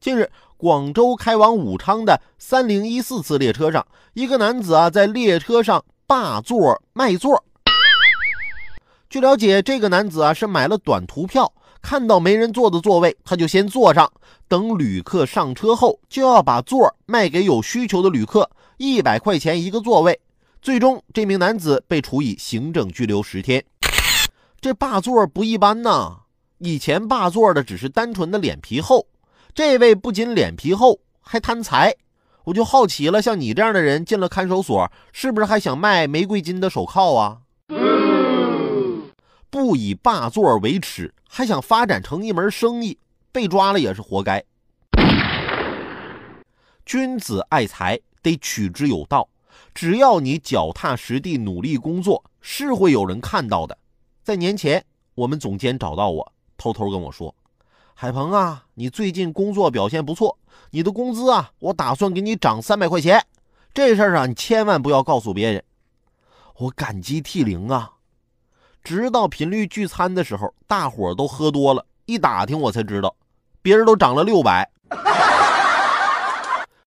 近日，广州开往武昌的三零一四次列车上，一个男子啊在列车上霸座卖座。据了解，这个男子啊是买了短途票，看到没人坐的座位，他就先坐上，等旅客上车后，就要把座卖给有需求的旅客，一百块钱一个座位。最终，这名男子被处以行政拘留十天。这霸座不一般呐，以前霸座的只是单纯的脸皮厚。这位不仅脸皮厚，还贪财，我就好奇了。像你这样的人进了看守所，是不是还想卖玫瑰金的手铐啊？不以霸座为耻，还想发展成一门生意，被抓了也是活该。君子爱财，得取之有道。只要你脚踏实地努力工作，是会有人看到的。在年前，我们总监找到我，偷偷跟我说。海鹏啊，你最近工作表现不错，你的工资啊，我打算给你涨三百块钱。这事儿啊，你千万不要告诉别人。我感激涕零啊！直到频率聚餐的时候，大伙儿都喝多了，一打听我才知道，别人都涨了六百。